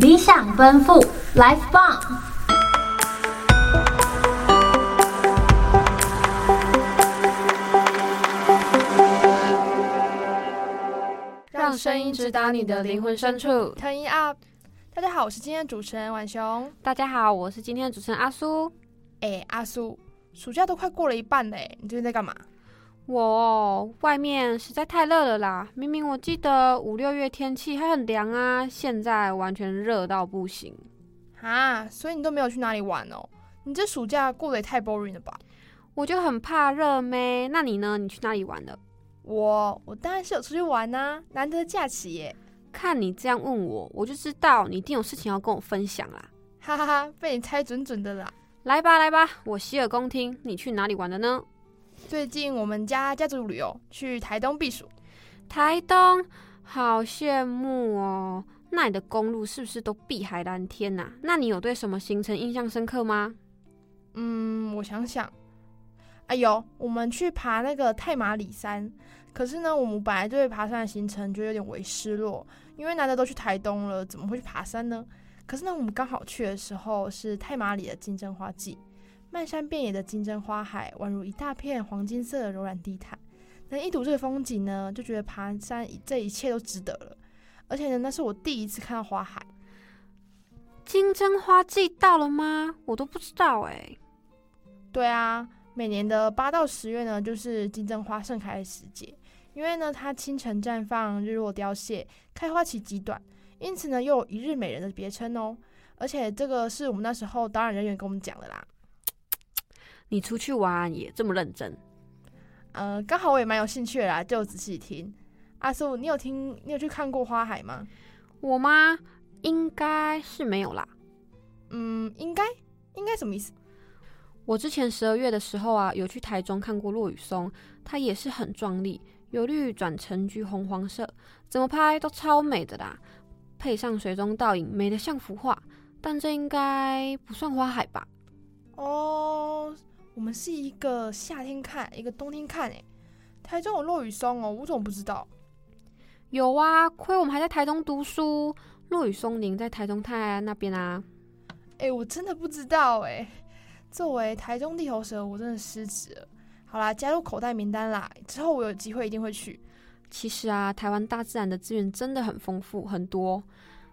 理想奔赴，Life 棒！让声音直达你的灵魂深处，Turn it up！大家好，我是今天的主持人婉雄。大家好，我是今天的主持人阿苏。哎，阿苏，暑假都快过了一半嘞，你最近在干嘛？我外面实在太热了啦！明明我记得五六月天气还很凉啊，现在完全热到不行啊！所以你都没有去哪里玩哦？你这暑假过得也太 boring 了吧？我就很怕热咩？那你呢？你去哪里玩了？我我当然是有出去玩啊，难得假期耶！看你这样问我，我就知道你一定有事情要跟我分享啦！哈哈哈，被你猜准准的啦！来吧来吧，我洗耳恭听，你去哪里玩的呢？最近我们家家族旅游去台东避暑，台东好羡慕哦！那里的公路是不是都碧海蓝天呐？那你有对什么行程印象深刻吗？嗯，我想想，哎呦，我们去爬那个太马里山，可是呢，我们本来对爬山的行程就有点微失落，因为难得都去台东了，怎么会去爬山呢？可是呢，我们刚好去的时候是太马里的金针花季。漫山遍野的金针花海，宛如一大片黄金色的柔软地毯。能一睹这个风景呢，就觉得爬山这一切都值得了。而且呢，那是我第一次看到花海。金针花季到了吗？我都不知道哎。对啊，每年的八到十月呢，就是金针花盛开的时节。因为呢，它清晨绽放，日落凋谢，开花期极短，因此呢，又有一日美人的别称哦。而且这个是我们那时候导览人员跟我们讲的啦。你出去玩也这么认真？呃，刚好我也蛮有兴趣的啦，就仔细听。阿苏，你有听？你有去看过花海吗？我吗？应该是没有啦。嗯，应该？应该什么意思？我之前十二月的时候啊，有去台中看过落羽松，它也是很壮丽，由绿转橙橘红黄色，怎么拍都超美的啦。配上水中倒影，美得像幅画。但这应该不算花海吧？哦。我们是一个夏天看，一个冬天看，诶，台中有落雨松哦，我怎么不知道？有啊，亏我们还在台东读书，落雨松林在台中泰安那边啊。哎，我真的不知道哎，作为台中地头蛇，我真的失职了。好啦，加入口袋名单啦，之后我有机会一定会去。其实啊，台湾大自然的资源真的很丰富，很多，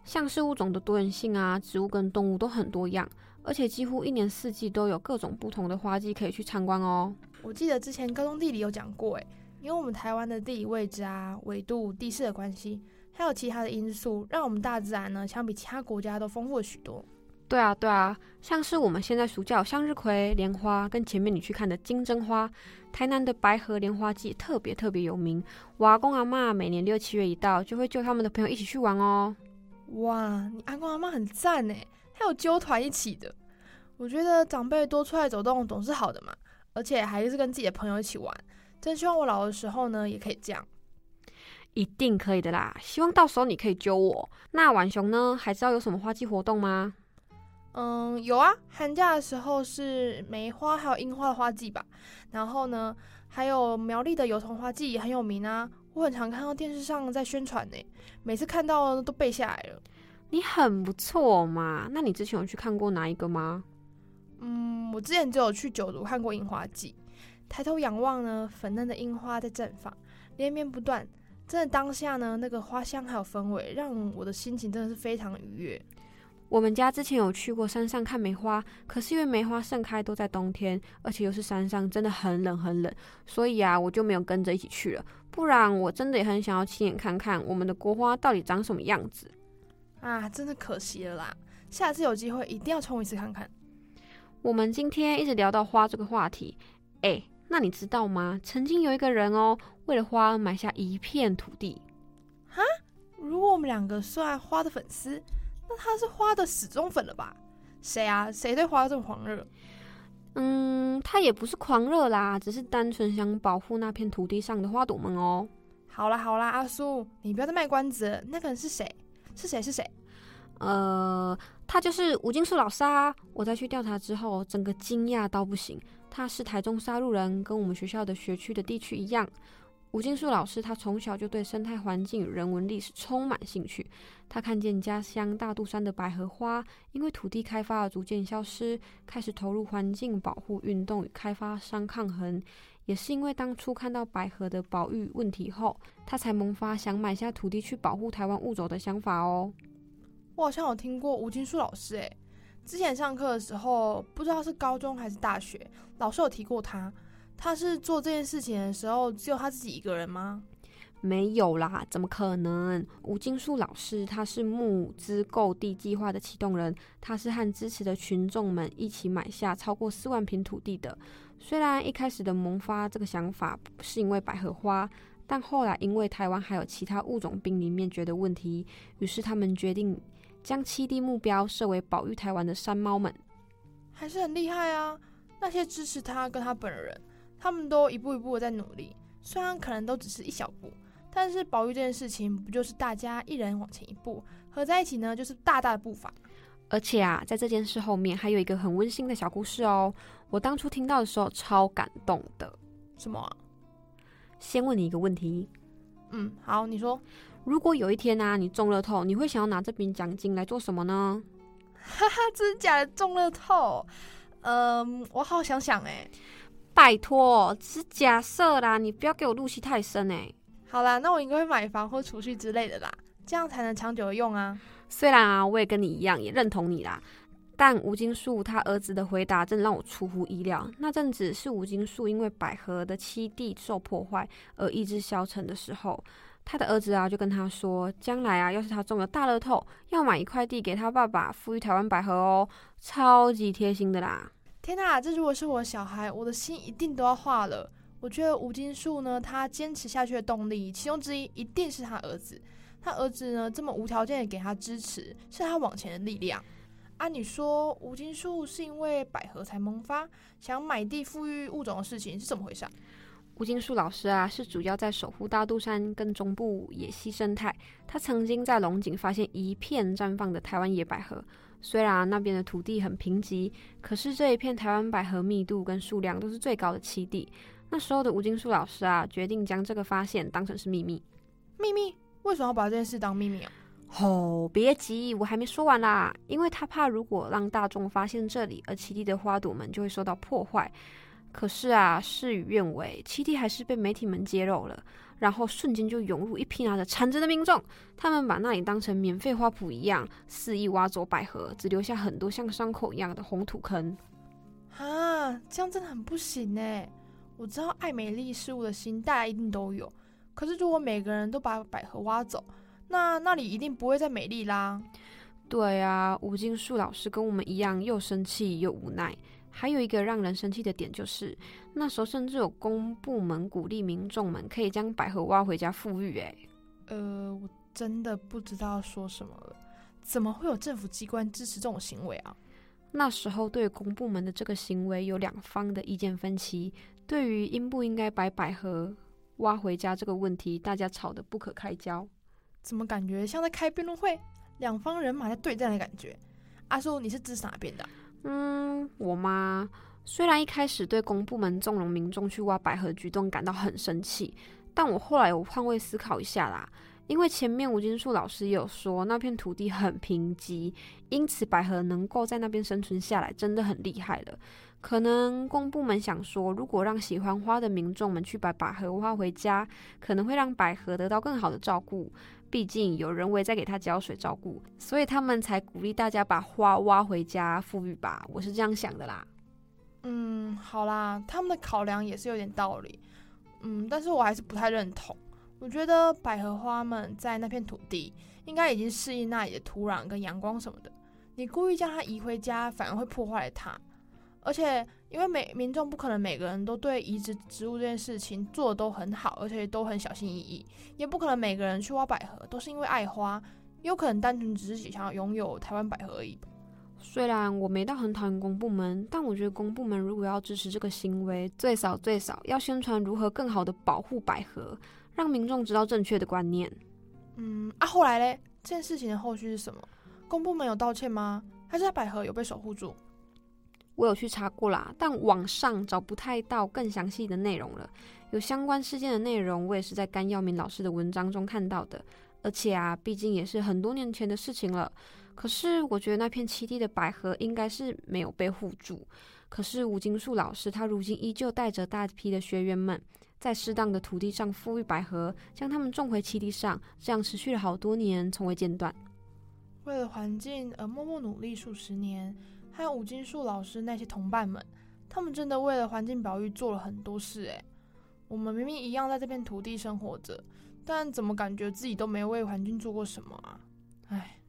像是物种的多元性啊，植物跟动物都很多样。而且几乎一年四季都有各种不同的花季可以去参观哦。我记得之前高中地理有讲过，诶，因为我们台湾的地理位置啊、纬度、地势的关系，还有其他的因素，让我们大自然呢相比其他国家都丰富了许多。对啊，对啊，像是我们现在暑假有向日葵、莲花，跟前面你去看的金针花，台南的白河莲花季特别特别有名。我阿公阿嬷每年六七月一到，就会叫他们的朋友一起去玩哦。哇，你阿公阿妈很赞诶。还有揪团一起的，我觉得长辈多出来走动总是好的嘛，而且还是跟自己的朋友一起玩，真希望我老的时候呢也可以这样，一定可以的啦！希望到时候你可以揪我。那婉雄呢，还知道有什么花季活动吗？嗯，有啊，寒假的时候是梅花还有樱花的花季吧，然后呢，还有苗栗的油桐花季也很有名啊，我很常看到电视上在宣传呢，每次看到都背下来了。你很不错嘛，那你之前有去看过哪一个吗？嗯，我之前只有去九如看过樱花季，抬头仰望呢，粉嫩的樱花在绽放，连绵不断，真的当下呢，那个花香还有氛围，让我的心情真的是非常愉悦。我们家之前有去过山上看梅花，可是因为梅花盛开都在冬天，而且又是山上，真的很冷很冷，所以啊，我就没有跟着一起去了。不然我真的也很想要亲眼看看我们的国花到底长什么样子。啊，真的可惜了啦！下次有机会一定要冲一次看看。我们今天一直聊到花这个话题，哎，那你知道吗？曾经有一个人哦，为了花而买下一片土地。哈？如果我们两个算花的粉丝，那他是花的死忠粉了吧？谁啊？谁对花这么狂热？嗯，他也不是狂热啦，只是单纯想保护那片土地上的花朵们哦。好啦好啦，阿苏，你不要再卖关子了，那个人是谁？是谁？是谁？呃，他就是吴金树老师啊！我在去调查之后，整个惊讶到不行。他是台中沙鹿人，跟我们学校的学区的地区一样。吴金树老师他从小就对生态环境人文历史充满兴趣。他看见家乡大肚山的百合花因为土地开发而逐渐消失，开始投入环境保护运动与开发商抗衡。也是因为当初看到百合的保育问题后，他才萌发想买下土地去保护台湾物种的想法哦。我好像有听过吴金树老师，诶，之前上课的时候，不知道是高中还是大学，老师有提过他。他是做这件事情的时候，只有他自己一个人吗？没有啦，怎么可能？吴金树老师他是募资购地计划的启动人，他是和支持的群众们一起买下超过四万平土地的。虽然一开始的萌发这个想法是因为百合花，但后来因为台湾还有其他物种濒临灭绝的问题，于是他们决定将七地目标设为保育台湾的山猫们。还是很厉害啊！那些支持他跟他本人。他们都一步一步的在努力，虽然可能都只是一小步，但是保育这件事情不就是大家一人往前一步，合在一起呢，就是大大的步伐。而且啊，在这件事后面还有一个很温馨的小故事哦。我当初听到的时候超感动的。什么啊？先问你一个问题。嗯，好，你说。如果有一天啊，你中乐透，你会想要拿这笔奖金来做什么呢？哈哈，真的假的？中乐透？嗯，我好好想想哎。拜托，只是假设啦，你不要给我入戏太深哎。好啦，那我应该会买房或储蓄之类的啦，这样才能长久的用啊。虽然啊，我也跟你一样，也认同你啦，但吴金树他儿子的回答真的让我出乎意料。那阵子是吴金树因为百合的七地受破坏而意志消沉的时候，他的儿子啊就跟他说，将来啊，要是他中了大乐透，要买一块地给他爸爸，富裕台湾百合哦，超级贴心的啦。天哪，这如果是我小孩，我的心一定都要化了。我觉得吴金树呢，他坚持下去的动力，其中之一一定是他儿子。他儿子呢，这么无条件的给他支持，是他往前的力量。按、啊、你说，吴金树是因为百合才萌发，想买地复育物种的事情是怎么回事？吴金树老师啊，是主要在守护大肚山跟中部野溪生态。他曾经在龙井发现一片绽放的台湾野百合。虽然那边的土地很贫瘠，可是这一片台湾百合密度跟数量都是最高的七地。那时候的吴金树老师啊，决定将这个发现当成是秘密。秘密？为什么要把这件事当秘密啊？哦，别急，我还没说完啦。因为他怕如果让大众发现这里，而七地的花朵们就会受到破坏。可是啊，事与愿违，七地还是被媒体们揭露了。然后瞬间就涌入一批拿着铲子的民众，他们把那里当成免费花圃一样，肆意挖走百合，只留下很多像伤口一样的红土坑。啊，这样真的很不行呢。我知道爱美丽事物的心大家一定都有，可是如果每个人都把百合挖走，那那里一定不会再美丽啦。对啊，吴金树老师跟我们一样，又生气又无奈。还有一个让人生气的点就是，那时候甚至有公部门鼓励民众们可以将百合挖回家复育。哎，呃，我真的不知道说什么了。怎么会有政府机关支持这种行为啊？那时候对公部门的这个行为有两方的意见分歧。对于应不应该把百合挖回家这个问题，大家吵得不可开交。怎么感觉像在开辩论会？两方人马在对战的感觉。阿叔，你是支持哪边的？嗯，我妈虽然一开始对公部门纵容民众去挖百合举动感到很生气，但我后来有换位思考一下啦。因为前面吴金树老师也有说那片土地很贫瘠，因此百合能够在那边生存下来真的很厉害了。可能公部门想说，如果让喜欢花的民众们去把百合挖回家，可能会让百合得到更好的照顾。毕竟有人为在给他浇水照顾，所以他们才鼓励大家把花挖回家复育吧。我是这样想的啦。嗯，好啦，他们的考量也是有点道理。嗯，但是我还是不太认同。我觉得百合花们在那片土地应该已经适应那里的土壤跟阳光什么的。你故意将它移回家，反而会破坏它。而且，因为每民众不可能每个人都对移植植物这件事情做的都很好，而且都很小心翼翼，也不可能每个人去挖百合都是因为爱花，也有可能单纯只是想要拥有台湾百合而已。虽然我没到很讨厌公部门，但我觉得公部门如果要支持这个行为，最少最少要宣传如何更好的保护百合，让民众知道正确的观念。嗯啊，后来嘞，这件事情的后续是什么？公部门有道歉吗？还是百合有被守护住？我有去查过啦，但网上找不太到更详细的内容了。有相关事件的内容，我也是在甘耀明老师的文章中看到的。而且啊，毕竟也是很多年前的事情了。可是我觉得那片七地的百合应该是没有被护住。可是吴金树老师他如今依旧带着大批的学员们，在适当的土地上复育百合，将它们种回七地上，这样持续了好多年，从未间断。为了环境而默默努力数十年，还有吴金树老师那些同伴们，他们真的为了环境保育做了很多事诶，我们明明一样在这片土地生活着。但怎么感觉自己都没为环境做过什么啊？唉，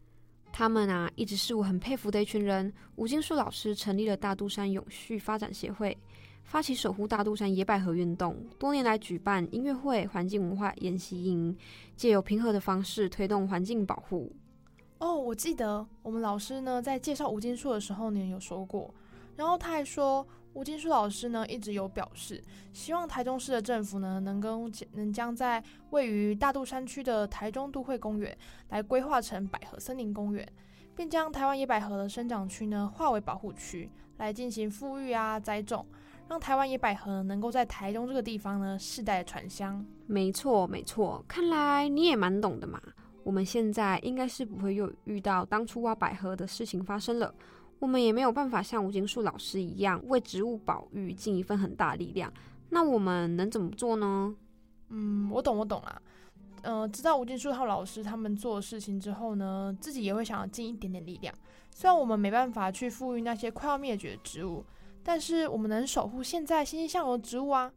他们啊，一直是我很佩服的一群人。吴金树老师成立了大肚山永续发展协会，发起守护大肚山野百合运动，多年来举办音乐会、环境文化研习营，借由平和的方式推动环境保护。哦，我记得我们老师呢在介绍吴金树的时候呢有说过，然后他还说。吴金树老师呢，一直有表示，希望台中市的政府呢，能跟能将在位于大肚山区的台中都会公园来规划成百合森林公园，并将台湾野百合的生长区呢划为保护区，来进行复育啊栽种，让台湾野百合能够在台中这个地方呢世代传香。没错，没错，看来你也蛮懂的嘛。我们现在应该是不会又遇到当初挖百合的事情发生了。我们也没有办法像吴金树老师一样为植物保育尽一份很大力量。那我们能怎么做呢？嗯，我懂，我懂啦。呃，知道吴金树和老师他们做事情之后呢，自己也会想要尽一点点力量。虽然我们没办法去复育那些快要灭绝的植物，但是我们能守护现在欣欣向荣的植物啊。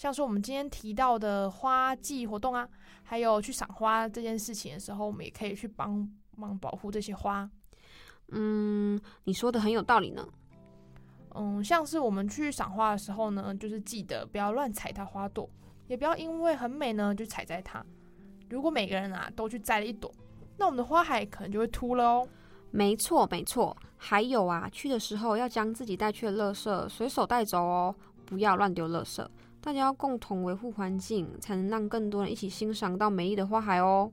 像是我们今天提到的花季活动啊，还有去赏花这件事情的时候，我们也可以去帮忙保护这些花。嗯，你说的很有道理呢。嗯，像是我们去赏花的时候呢，就是记得不要乱踩它花朵，也不要因为很美呢就采摘它。如果每个人啊都去摘了一朵，那我们的花海可能就会秃了哦。没错，没错。还有啊，去的时候要将自己带去的垃圾随手带走哦，不要乱丢垃圾。大家要共同维护环境，才能让更多人一起欣赏到美丽的花海哦。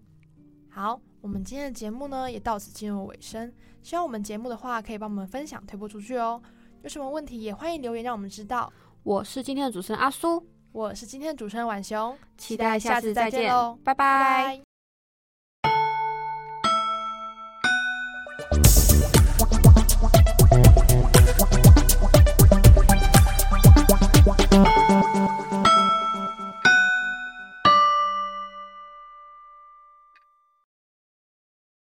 好。我们今天的节目呢，也到此进入尾声。希望我们节目的话，可以帮我们分享推播出去哦。有什么问题，也欢迎留言让我们知道。我是今天的主持人阿苏，我是今天的主持人浣熊，期待下次再见喽，拜拜。拜拜。